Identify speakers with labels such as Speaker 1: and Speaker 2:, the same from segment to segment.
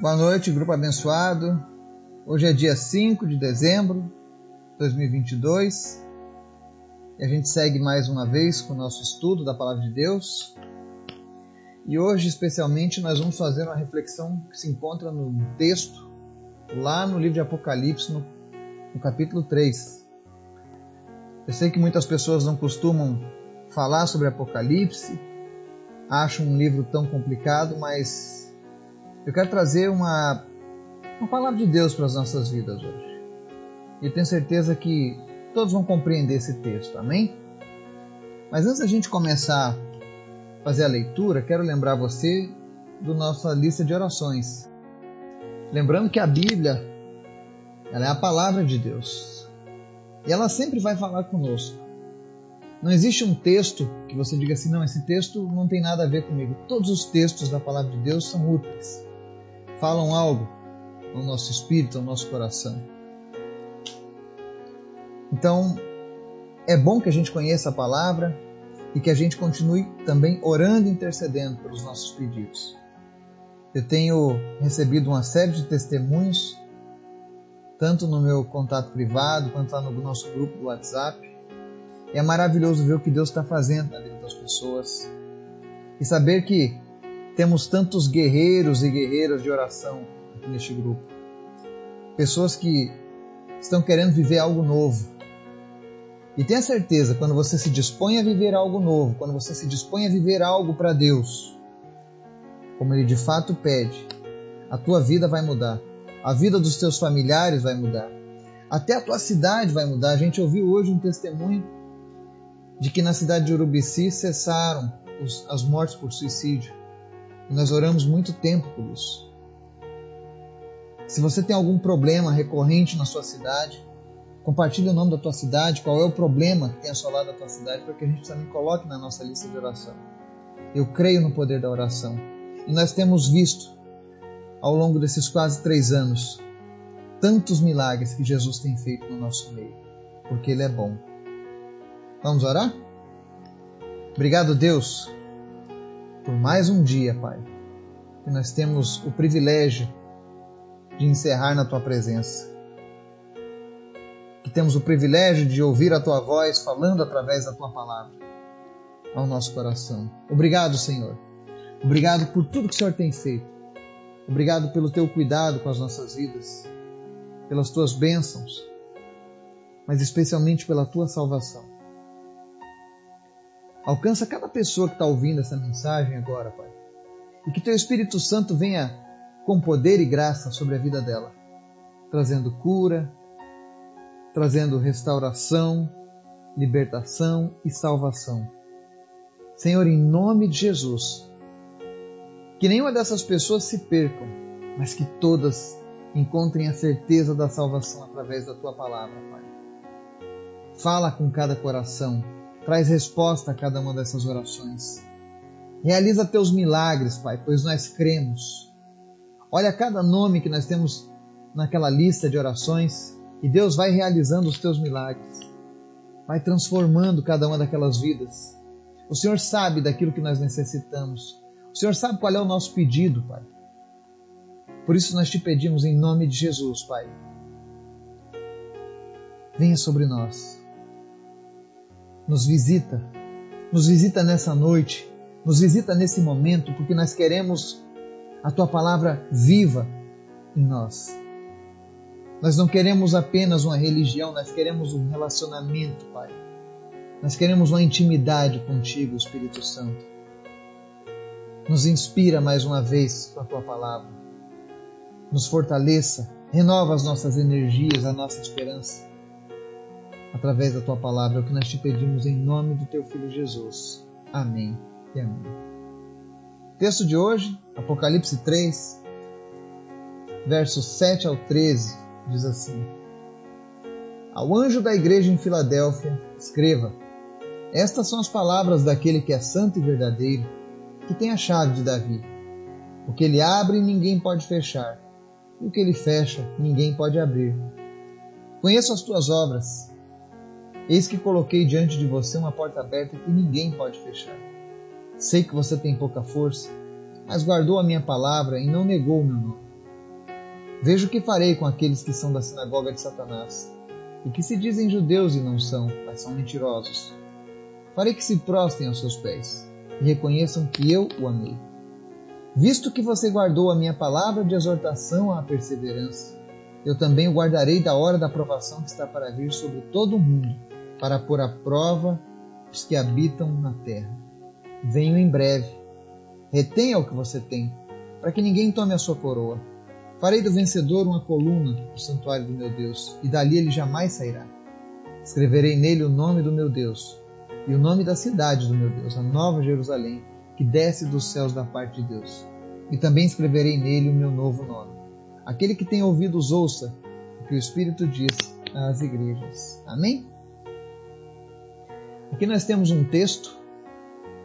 Speaker 1: Boa noite, grupo abençoado. Hoje é dia 5 de dezembro de 2022 e a gente segue mais uma vez com o nosso estudo da Palavra de Deus. E hoje, especialmente, nós vamos fazer uma reflexão que se encontra no texto, lá no livro de Apocalipse, no, no capítulo 3. Eu sei que muitas pessoas não costumam falar sobre Apocalipse, acham um livro tão complicado, mas eu quero trazer uma, uma palavra de Deus para as nossas vidas hoje. E tenho certeza que todos vão compreender esse texto, amém? Mas antes da gente começar a fazer a leitura, quero lembrar você do nossa lista de orações. Lembrando que a Bíblia ela é a palavra de Deus. E ela sempre vai falar conosco. Não existe um texto que você diga assim, não, esse texto não tem nada a ver comigo. Todos os textos da palavra de Deus são úteis falam algo ao nosso espírito, ao nosso coração. Então, é bom que a gente conheça a palavra e que a gente continue também orando e intercedendo pelos nossos pedidos. Eu tenho recebido uma série de testemunhos, tanto no meu contato privado quanto lá no nosso grupo do WhatsApp. É maravilhoso ver o que Deus está fazendo na vida das pessoas e saber que temos tantos guerreiros e guerreiras de oração aqui neste grupo. Pessoas que estão querendo viver algo novo. E tenha certeza, quando você se dispõe a viver algo novo, quando você se dispõe a viver algo para Deus, como Ele de fato pede, a tua vida vai mudar. A vida dos teus familiares vai mudar. Até a tua cidade vai mudar. A gente ouviu hoje um testemunho de que na cidade de Urubici cessaram as mortes por suicídio. E nós oramos muito tempo por isso. Se você tem algum problema recorrente na sua cidade, compartilhe o nome da tua cidade, qual é o problema que tem assolado a tua cidade, para que a gente também coloque na nossa lista de oração. Eu creio no poder da oração. E nós temos visto, ao longo desses quase três anos, tantos milagres que Jesus tem feito no nosso meio, porque Ele é bom. Vamos orar? Obrigado, Deus, por mais um dia, Pai, que nós temos o privilégio de encerrar na Tua presença. Que temos o privilégio de ouvir a Tua voz falando através da Tua palavra ao nosso coração. Obrigado, Senhor. Obrigado por tudo que o Senhor tem feito. Obrigado pelo Teu cuidado com as nossas vidas, pelas Tuas bênçãos, mas especialmente pela Tua salvação. Alcança cada pessoa que está ouvindo essa mensagem agora, Pai. E que Teu Espírito Santo venha com poder e graça sobre a vida dela, trazendo cura, trazendo restauração, libertação e salvação. Senhor, em nome de Jesus, que nenhuma dessas pessoas se percam, mas que todas encontrem a certeza da salvação através da tua palavra, Pai. Fala com cada coração Traz resposta a cada uma dessas orações. Realiza teus milagres, Pai, pois nós cremos. Olha cada nome que nós temos naquela lista de orações e Deus vai realizando os teus milagres. Vai transformando cada uma daquelas vidas. O Senhor sabe daquilo que nós necessitamos. O Senhor sabe qual é o nosso pedido, Pai. Por isso nós te pedimos em nome de Jesus, Pai. Venha sobre nós nos visita, nos visita nessa noite, nos visita nesse momento, porque nós queremos a tua palavra viva em nós. Nós não queremos apenas uma religião, nós queremos um relacionamento, Pai. Nós queremos uma intimidade contigo, Espírito Santo. Nos inspira mais uma vez com a tua palavra. Nos fortaleça, renova as nossas energias, a nossa esperança através da tua palavra, é o que nós te pedimos em nome do teu filho Jesus. Amém e amém. Texto de hoje, Apocalipse 3, versos 7 ao 13, diz assim: Ao anjo da igreja em Filadélfia, escreva: Estas são as palavras daquele que é santo e verdadeiro, que tem a chave de Davi. O que ele abre, ninguém pode fechar, e o que ele fecha, ninguém pode abrir. Conheço as tuas obras Eis que coloquei diante de você uma porta aberta que ninguém pode fechar. Sei que você tem pouca força, mas guardou a minha palavra e não negou o meu nome. Vejo o que farei com aqueles que são da sinagoga de Satanás, e que se dizem judeus e não são, mas são mentirosos. Farei que se prostem aos seus pés e reconheçam que eu o amei. Visto que você guardou a minha palavra de exortação à perseverança, eu também o guardarei da hora da aprovação que está para vir sobre todo o mundo, para pôr à prova os que habitam na terra. Venho em breve. Retenha o que você tem, para que ninguém tome a sua coroa. Farei do vencedor uma coluna no santuário do meu Deus, e dali ele jamais sairá. Escreverei nele o nome do meu Deus, e o nome da cidade do meu Deus, a nova Jerusalém, que desce dos céus da parte de Deus. E também escreverei nele o meu novo nome. Aquele que tem ouvidos, ouça o que o Espírito diz às igrejas. Amém? Aqui nós temos um texto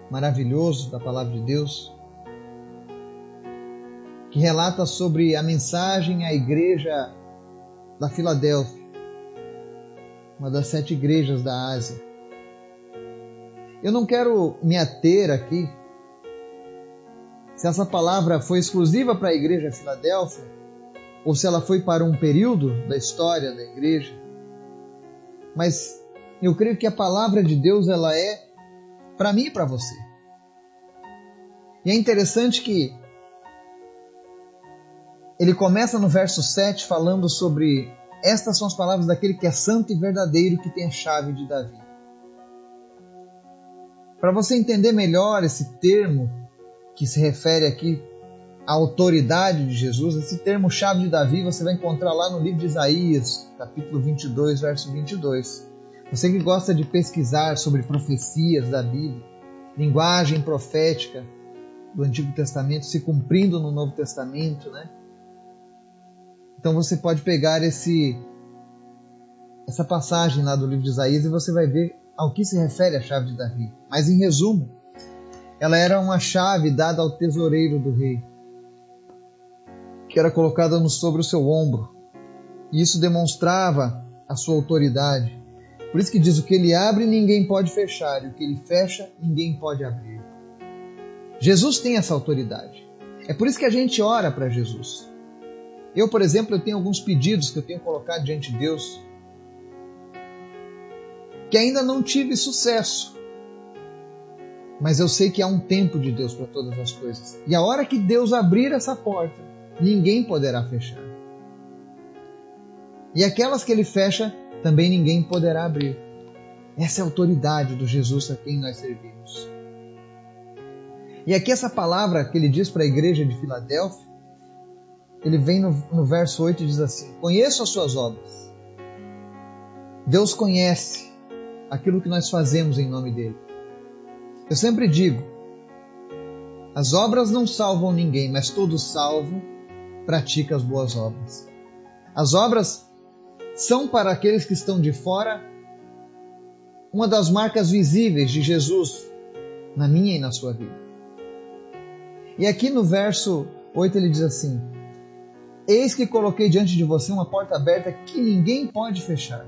Speaker 1: maravilhoso da palavra de Deus que relata sobre a mensagem à igreja da Filadélfia, uma das sete igrejas da Ásia. Eu não quero me ater aqui se essa palavra foi exclusiva para a igreja de Filadélfia ou se ela foi para um período da história da igreja. Mas eu creio que a palavra de Deus ela é para mim e para você. E é interessante que ele começa no verso 7 falando sobre estas são as palavras daquele que é santo e verdadeiro que tem a chave de Davi. Para você entender melhor esse termo que se refere aqui à autoridade de Jesus, esse termo chave de Davi você vai encontrar lá no livro de Isaías, capítulo 22, verso 22. Você que gosta de pesquisar sobre profecias da Bíblia, linguagem profética do Antigo Testamento se cumprindo no Novo Testamento, né? Então você pode pegar esse essa passagem lá do livro de Isaías e você vai ver ao que se refere a chave de Davi. Mas em resumo, ela era uma chave dada ao tesoureiro do rei, que era colocada sobre o seu ombro. E isso demonstrava a sua autoridade. Por isso que diz: o que ele abre, ninguém pode fechar, e o que ele fecha, ninguém pode abrir. Jesus tem essa autoridade. É por isso que a gente ora para Jesus. Eu, por exemplo, eu tenho alguns pedidos que eu tenho colocado diante de Deus que ainda não tive sucesso. Mas eu sei que há um tempo de Deus para todas as coisas. E a hora que Deus abrir essa porta, ninguém poderá fechar. E aquelas que ele fecha, também ninguém poderá abrir. Essa é a autoridade do Jesus a quem nós servimos. E aqui essa palavra que ele diz para a igreja de Filadélfia, ele vem no, no verso 8 e diz assim: Conheço as suas obras. Deus conhece aquilo que nós fazemos em nome dele. Eu sempre digo: as obras não salvam ninguém, mas todo salvo pratica as boas obras. As obras são para aqueles que estão de fora uma das marcas visíveis de Jesus na minha e na sua vida. E aqui no verso 8 ele diz assim: Eis que coloquei diante de você uma porta aberta que ninguém pode fechar.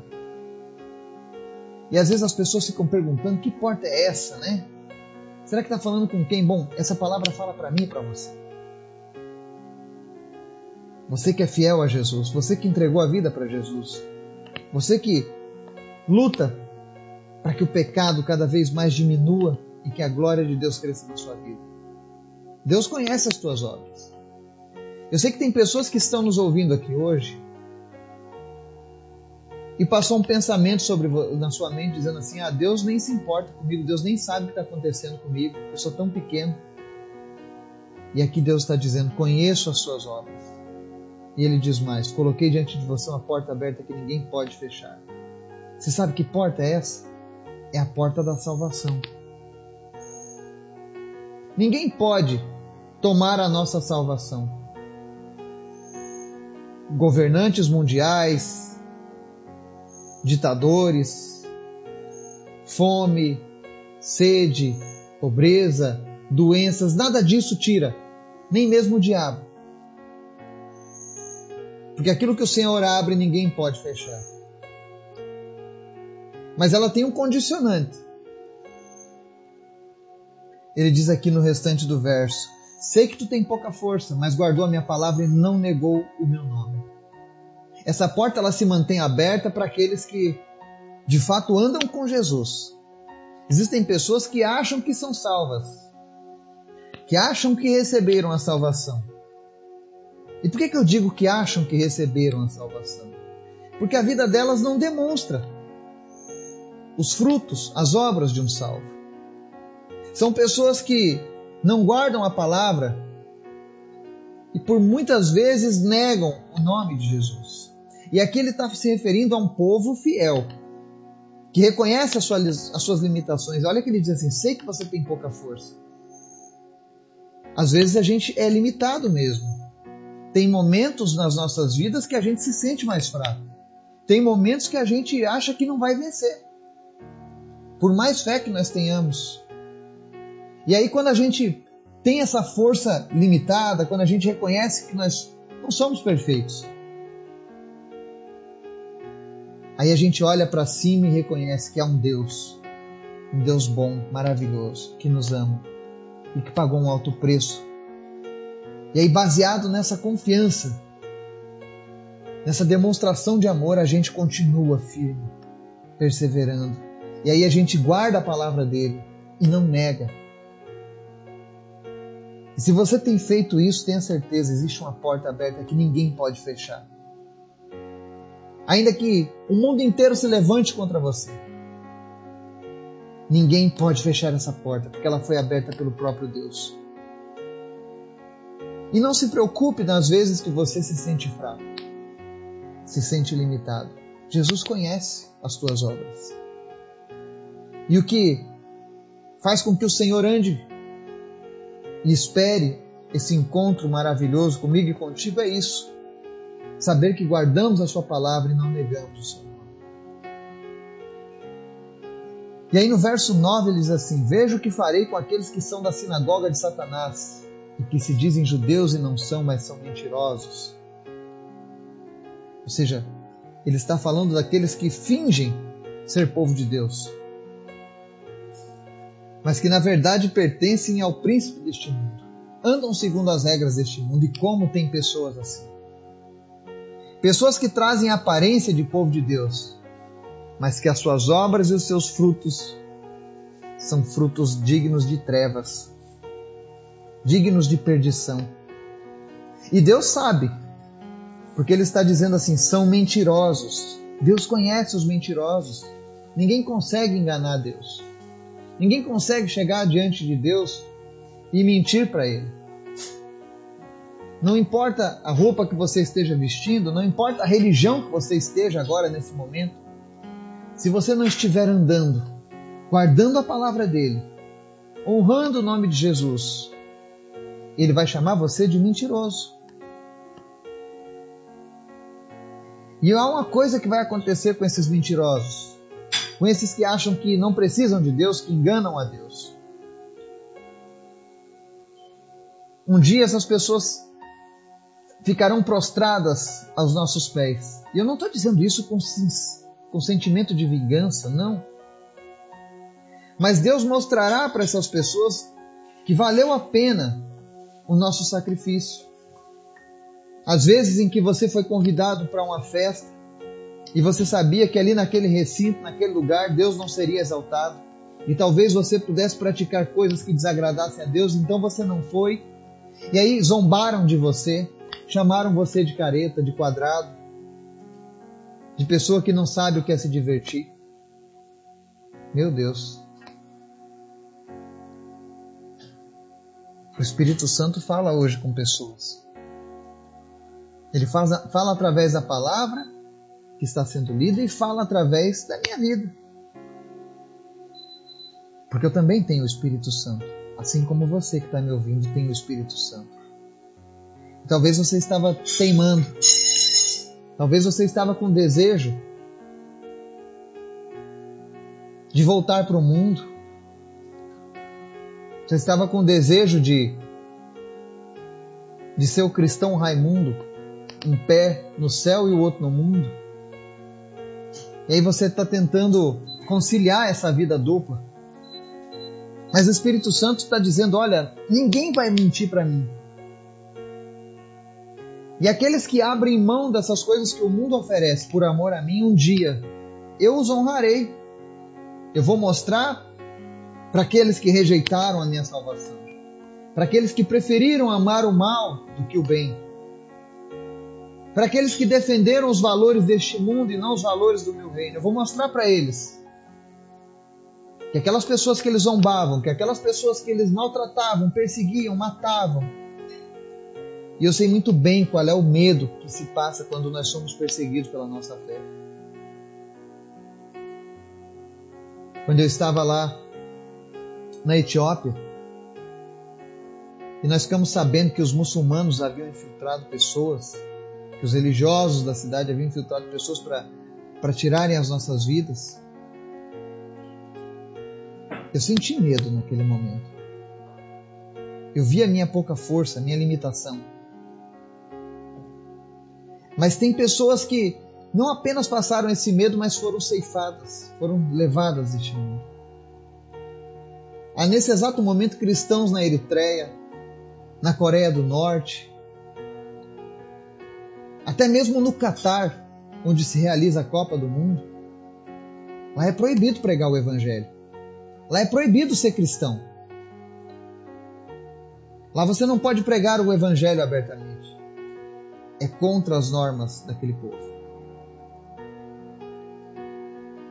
Speaker 1: E às vezes as pessoas ficam perguntando: que porta é essa, né? Será que está falando com quem? Bom, essa palavra fala para mim e para você. Você que é fiel a Jesus, você que entregou a vida para Jesus, você que luta para que o pecado cada vez mais diminua e que a glória de Deus cresça na sua vida. Deus conhece as tuas obras. Eu sei que tem pessoas que estão nos ouvindo aqui hoje e passou um pensamento sobre na sua mente dizendo assim: "Ah, Deus nem se importa comigo, Deus nem sabe o que está acontecendo comigo, eu sou tão pequeno". E aqui Deus está dizendo: "Conheço as suas obras". E ele diz mais: Coloquei diante de você uma porta aberta que ninguém pode fechar. Você sabe que porta é essa? É a porta da salvação. Ninguém pode tomar a nossa salvação. Governantes mundiais, ditadores, fome, sede, pobreza, doenças, nada disso tira, nem mesmo o diabo. Porque aquilo que o Senhor abre, ninguém pode fechar. Mas ela tem um condicionante. Ele diz aqui no restante do verso: Sei que tu tem pouca força, mas guardou a minha palavra e não negou o meu nome. Essa porta ela se mantém aberta para aqueles que de fato andam com Jesus. Existem pessoas que acham que são salvas, que acham que receberam a salvação. E por que, que eu digo que acham que receberam a salvação? Porque a vida delas não demonstra os frutos, as obras de um salvo. São pessoas que não guardam a palavra e por muitas vezes negam o nome de Jesus. E aqui ele está se referindo a um povo fiel, que reconhece as suas, as suas limitações. Olha que ele diz assim: sei que você tem pouca força. Às vezes a gente é limitado mesmo. Tem momentos nas nossas vidas que a gente se sente mais fraco. Tem momentos que a gente acha que não vai vencer. Por mais fé que nós tenhamos. E aí, quando a gente tem essa força limitada, quando a gente reconhece que nós não somos perfeitos, Aí a gente olha para cima e reconhece que há um Deus, um Deus bom, maravilhoso, que nos ama e que pagou um alto preço. E aí, baseado nessa confiança, nessa demonstração de amor, a gente continua firme, perseverando. E aí a gente guarda a palavra dele e não nega. E se você tem feito isso, tenha certeza, existe uma porta aberta que ninguém pode fechar ainda que o mundo inteiro se levante contra você. Ninguém pode fechar essa porta, porque ela foi aberta pelo próprio Deus. E não se preocupe nas vezes que você se sente fraco, se sente limitado. Jesus conhece as tuas obras. E o que faz com que o Senhor ande e espere esse encontro maravilhoso comigo e contigo é isso saber que guardamos a Sua palavra e não negamos o nome. E aí no verso 9 ele diz assim: Veja o que farei com aqueles que são da sinagoga de Satanás e que se dizem judeus e não são, mas são mentirosos. Ou seja, ele está falando daqueles que fingem ser povo de Deus, mas que na verdade pertencem ao príncipe deste mundo. Andam segundo as regras deste mundo e como tem pessoas assim. Pessoas que trazem a aparência de povo de Deus, mas que as suas obras e os seus frutos são frutos dignos de trevas, dignos de perdição. E Deus sabe, porque Ele está dizendo assim: são mentirosos. Deus conhece os mentirosos. Ninguém consegue enganar Deus. Ninguém consegue chegar diante de Deus e mentir para Ele. Não importa a roupa que você esteja vestindo, não importa a religião que você esteja agora nesse momento, se você não estiver andando, guardando a palavra dele, honrando o nome de Jesus, ele vai chamar você de mentiroso. E há uma coisa que vai acontecer com esses mentirosos, com esses que acham que não precisam de Deus, que enganam a Deus. Um dia essas pessoas ficarão prostradas aos nossos pés. E eu não estou dizendo isso com, com sentimento de vingança, não. Mas Deus mostrará para essas pessoas que valeu a pena o nosso sacrifício. Às vezes em que você foi convidado para uma festa e você sabia que ali naquele recinto, naquele lugar, Deus não seria exaltado. E talvez você pudesse praticar coisas que desagradassem a Deus, então você não foi. E aí zombaram de você, Chamaram você de careta, de quadrado, de pessoa que não sabe o que é se divertir. Meu Deus. O Espírito Santo fala hoje com pessoas. Ele fala, através da palavra que está sendo lida e fala através da minha vida. Porque eu também tenho o Espírito Santo. Assim como você que está me ouvindo tem o Espírito Santo. Talvez você estava teimando. Talvez você estava com desejo de voltar para o mundo. Você estava com desejo de de ser o cristão Raimundo, um pé no céu e o outro no mundo. E aí você está tentando conciliar essa vida dupla. Mas o Espírito Santo está dizendo: olha, ninguém vai mentir para mim. E aqueles que abrem mão dessas coisas que o mundo oferece por amor a mim, um dia eu os honrarei. Eu vou mostrar para aqueles que rejeitaram a minha salvação, para aqueles que preferiram amar o mal do que o bem, para aqueles que defenderam os valores deste mundo e não os valores do meu reino. Eu vou mostrar para eles que aquelas pessoas que eles zombavam, que aquelas pessoas que eles maltratavam, perseguiam, matavam, e eu sei muito bem qual é o medo que se passa quando nós somos perseguidos pela nossa fé. Quando eu estava lá na Etiópia, e nós ficamos sabendo que os muçulmanos haviam infiltrado pessoas, que os religiosos da cidade haviam infiltrado pessoas para tirarem as nossas vidas. Eu senti medo naquele momento. Eu vi a minha pouca força, a minha limitação. Mas tem pessoas que não apenas passaram esse medo, mas foram ceifadas, foram levadas deste mundo. Há nesse exato momento cristãos na Eritreia, na Coreia do Norte, até mesmo no Catar, onde se realiza a Copa do Mundo. Lá é proibido pregar o Evangelho. Lá é proibido ser cristão. Lá você não pode pregar o Evangelho abertamente é contra as normas daquele povo.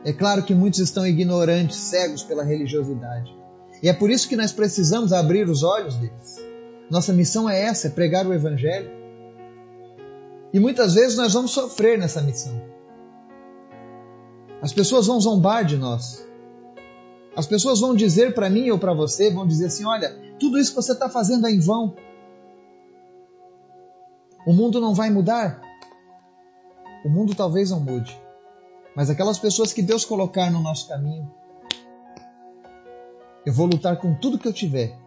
Speaker 1: É claro que muitos estão ignorantes, cegos pela religiosidade. E é por isso que nós precisamos abrir os olhos deles. Nossa missão é essa, é pregar o Evangelho. E muitas vezes nós vamos sofrer nessa missão. As pessoas vão zombar de nós. As pessoas vão dizer para mim ou para você, vão dizer assim: olha, tudo isso que você está fazendo é em vão. O mundo não vai mudar? O mundo talvez não mude. Mas aquelas pessoas que Deus colocar no nosso caminho, eu vou lutar com tudo que eu tiver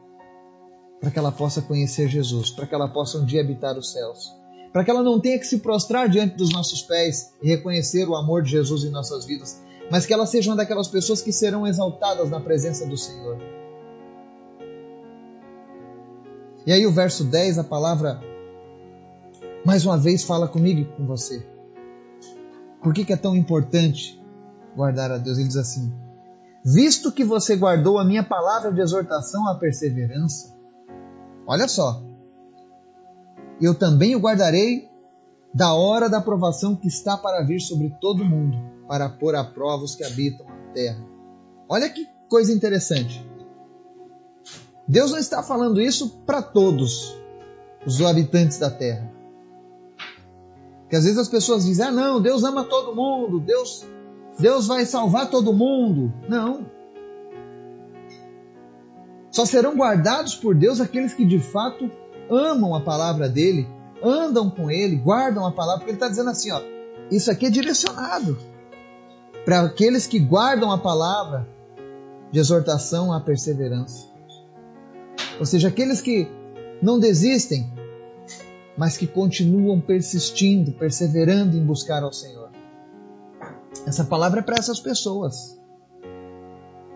Speaker 1: para que ela possa conhecer Jesus, para que ela possa um dia habitar os céus, para que ela não tenha que se prostrar diante dos nossos pés e reconhecer o amor de Jesus em nossas vidas, mas que ela seja uma daquelas pessoas que serão exaltadas na presença do Senhor. E aí o verso 10, a palavra mais uma vez fala comigo e com você. Por que, que é tão importante guardar a Deus? Ele diz assim: Visto que você guardou a minha palavra de exortação à perseverança, olha só, eu também o guardarei da hora da aprovação que está para vir sobre todo mundo, para pôr à prova os que habitam a terra. Olha que coisa interessante. Deus não está falando isso para todos os habitantes da terra. Que às vezes as pessoas dizem: "Ah, não, Deus ama todo mundo, Deus Deus vai salvar todo mundo". Não. Só serão guardados por Deus aqueles que de fato amam a palavra dele, andam com ele, guardam a palavra, porque ele está dizendo assim, ó, isso aqui é direcionado para aqueles que guardam a palavra de exortação à perseverança. Ou seja, aqueles que não desistem, mas que continuam persistindo, perseverando em buscar ao Senhor. Essa palavra é para essas pessoas.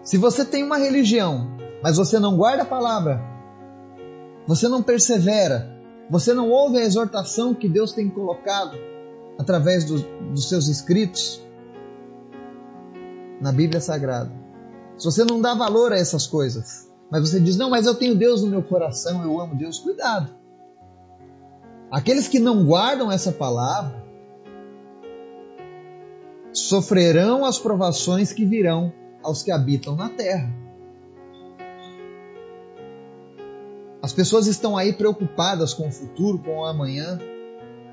Speaker 1: Se você tem uma religião, mas você não guarda a palavra, você não persevera, você não ouve a exortação que Deus tem colocado através do, dos seus escritos na Bíblia Sagrada. Se você não dá valor a essas coisas, mas você diz: Não, mas eu tenho Deus no meu coração, eu amo Deus, cuidado. Aqueles que não guardam essa palavra sofrerão as provações que virão aos que habitam na terra. As pessoas estão aí preocupadas com o futuro, com o amanhã.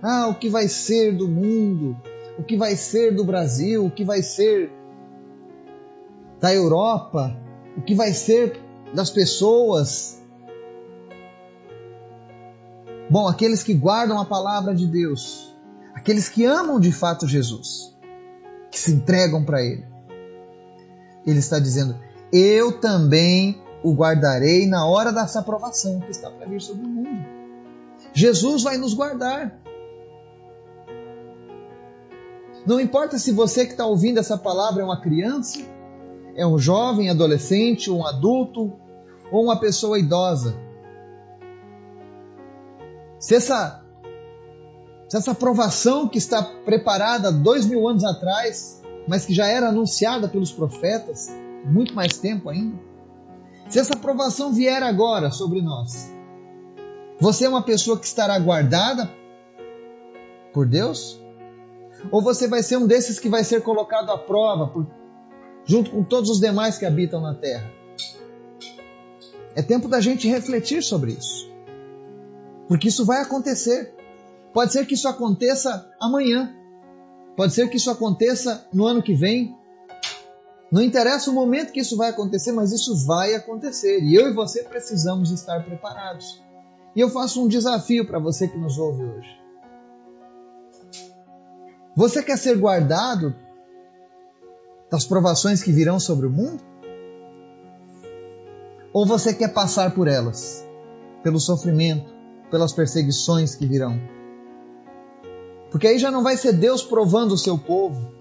Speaker 1: Ah, o que vai ser do mundo? O que vai ser do Brasil? O que vai ser da Europa? O que vai ser das pessoas? Bom, aqueles que guardam a palavra de Deus, aqueles que amam de fato Jesus, que se entregam para Ele. Ele está dizendo: Eu também o guardarei na hora dessa aprovação que está para vir sobre o mundo. Jesus vai nos guardar. Não importa se você que está ouvindo essa palavra é uma criança, é um jovem, adolescente, um adulto, ou uma pessoa idosa. Se essa, se essa provação que está preparada dois mil anos atrás, mas que já era anunciada pelos profetas, muito mais tempo ainda, se essa provação vier agora sobre nós, você é uma pessoa que estará guardada por Deus? Ou você vai ser um desses que vai ser colocado à prova por, junto com todos os demais que habitam na terra? É tempo da gente refletir sobre isso. Porque isso vai acontecer. Pode ser que isso aconteça amanhã. Pode ser que isso aconteça no ano que vem. Não interessa o momento que isso vai acontecer, mas isso vai acontecer. E eu e você precisamos estar preparados. E eu faço um desafio para você que nos ouve hoje. Você quer ser guardado das provações que virão sobre o mundo? Ou você quer passar por elas, pelo sofrimento, pelas perseguições que virão? Porque aí já não vai ser Deus provando o seu povo,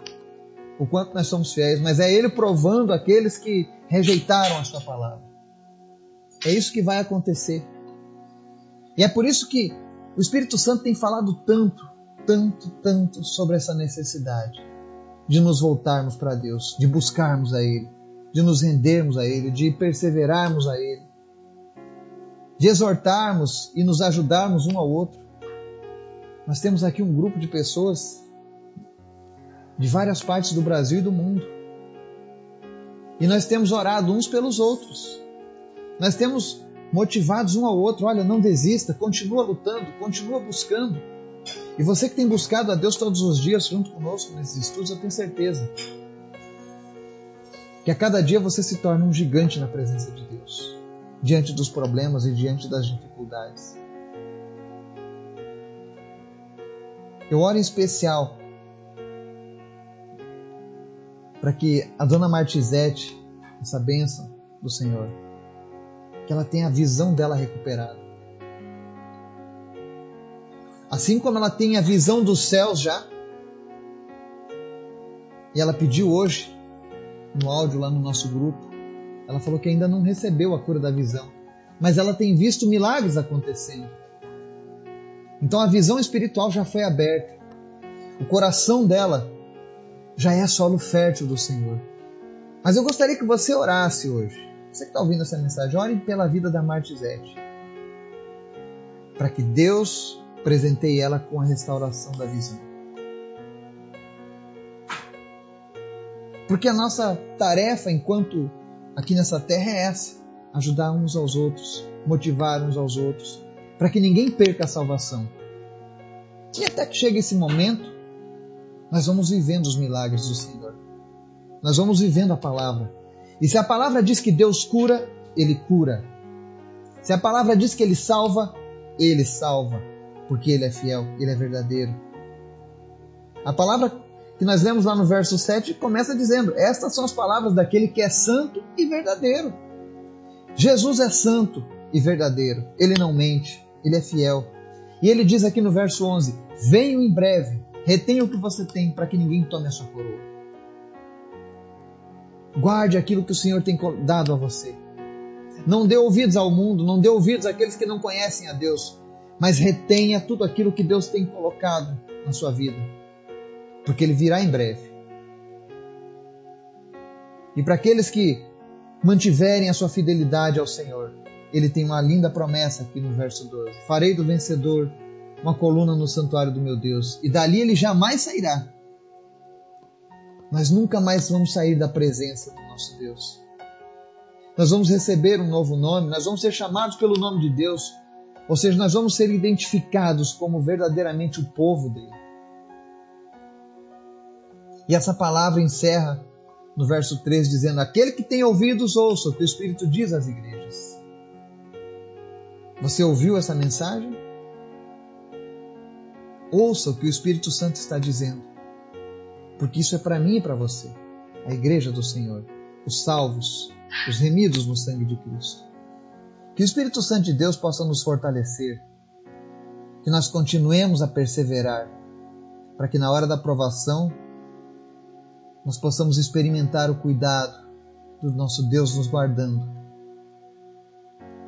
Speaker 1: o quanto nós somos fiéis, mas é Ele provando aqueles que rejeitaram a sua palavra. É isso que vai acontecer. E é por isso que o Espírito Santo tem falado tanto, tanto, tanto sobre essa necessidade de nos voltarmos para Deus, de buscarmos a Ele, de nos rendermos a Ele, de perseverarmos a Ele, de exortarmos e nos ajudarmos um ao outro. Nós temos aqui um grupo de pessoas de várias partes do Brasil e do mundo. E nós temos orado uns pelos outros. Nós temos motivados um ao outro. Olha, não desista, continua lutando, continua buscando. E você que tem buscado a Deus todos os dias junto conosco nesses estudos, eu tenho certeza que a cada dia você se torna um gigante na presença de Deus, diante dos problemas e diante das dificuldades. Eu oro em especial para que a dona Martizete, essa bênção do Senhor, que ela tenha a visão dela recuperada. Assim como ela tem a visão dos céus já, e ela pediu hoje, no áudio lá no nosso grupo, ela falou que ainda não recebeu a cura da visão, mas ela tem visto milagres acontecendo. Então a visão espiritual já foi aberta. O coração dela já é solo fértil do Senhor. Mas eu gostaria que você orasse hoje. Você que está ouvindo essa mensagem, ore pela vida da Martizete. Para que Deus presenteie ela com a restauração da visão. Porque a nossa tarefa enquanto aqui nessa terra é essa: ajudar uns aos outros, motivar uns aos outros, para que ninguém perca a salvação. E até que chegue esse momento, nós vamos vivendo os milagres do Senhor. Nós vamos vivendo a palavra. E se a palavra diz que Deus cura, Ele cura. Se a palavra diz que Ele salva, Ele salva, porque Ele é fiel, Ele é verdadeiro. A palavra que nós lemos lá no verso 7 começa dizendo: Estas são as palavras daquele que é santo e verdadeiro. Jesus é santo e verdadeiro, ele não mente, ele é fiel. E ele diz aqui no verso 11: Venho em breve, retenha o que você tem para que ninguém tome a sua coroa. Guarde aquilo que o Senhor tem dado a você. Não dê ouvidos ao mundo, não dê ouvidos àqueles que não conhecem a Deus, mas retenha tudo aquilo que Deus tem colocado na sua vida, porque Ele virá em breve. E para aqueles que mantiverem a sua fidelidade ao Senhor, Ele tem uma linda promessa aqui no verso 12: Farei do vencedor uma coluna no santuário do meu Deus, e dali ele jamais sairá nós nunca mais vamos sair da presença do nosso Deus. Nós vamos receber um novo nome, nós vamos ser chamados pelo nome de Deus, ou seja, nós vamos ser identificados como verdadeiramente o povo dele. E essa palavra encerra no verso 3 dizendo: Aquele que tem ouvidos, ouça o que o Espírito diz às igrejas. Você ouviu essa mensagem? Ouça o que o Espírito Santo está dizendo porque isso é para mim e para você, a igreja do Senhor, os salvos, os remidos no sangue de Cristo. Que o Espírito Santo de Deus possa nos fortalecer, que nós continuemos a perseverar, para que na hora da provação nós possamos experimentar o cuidado do nosso Deus nos guardando.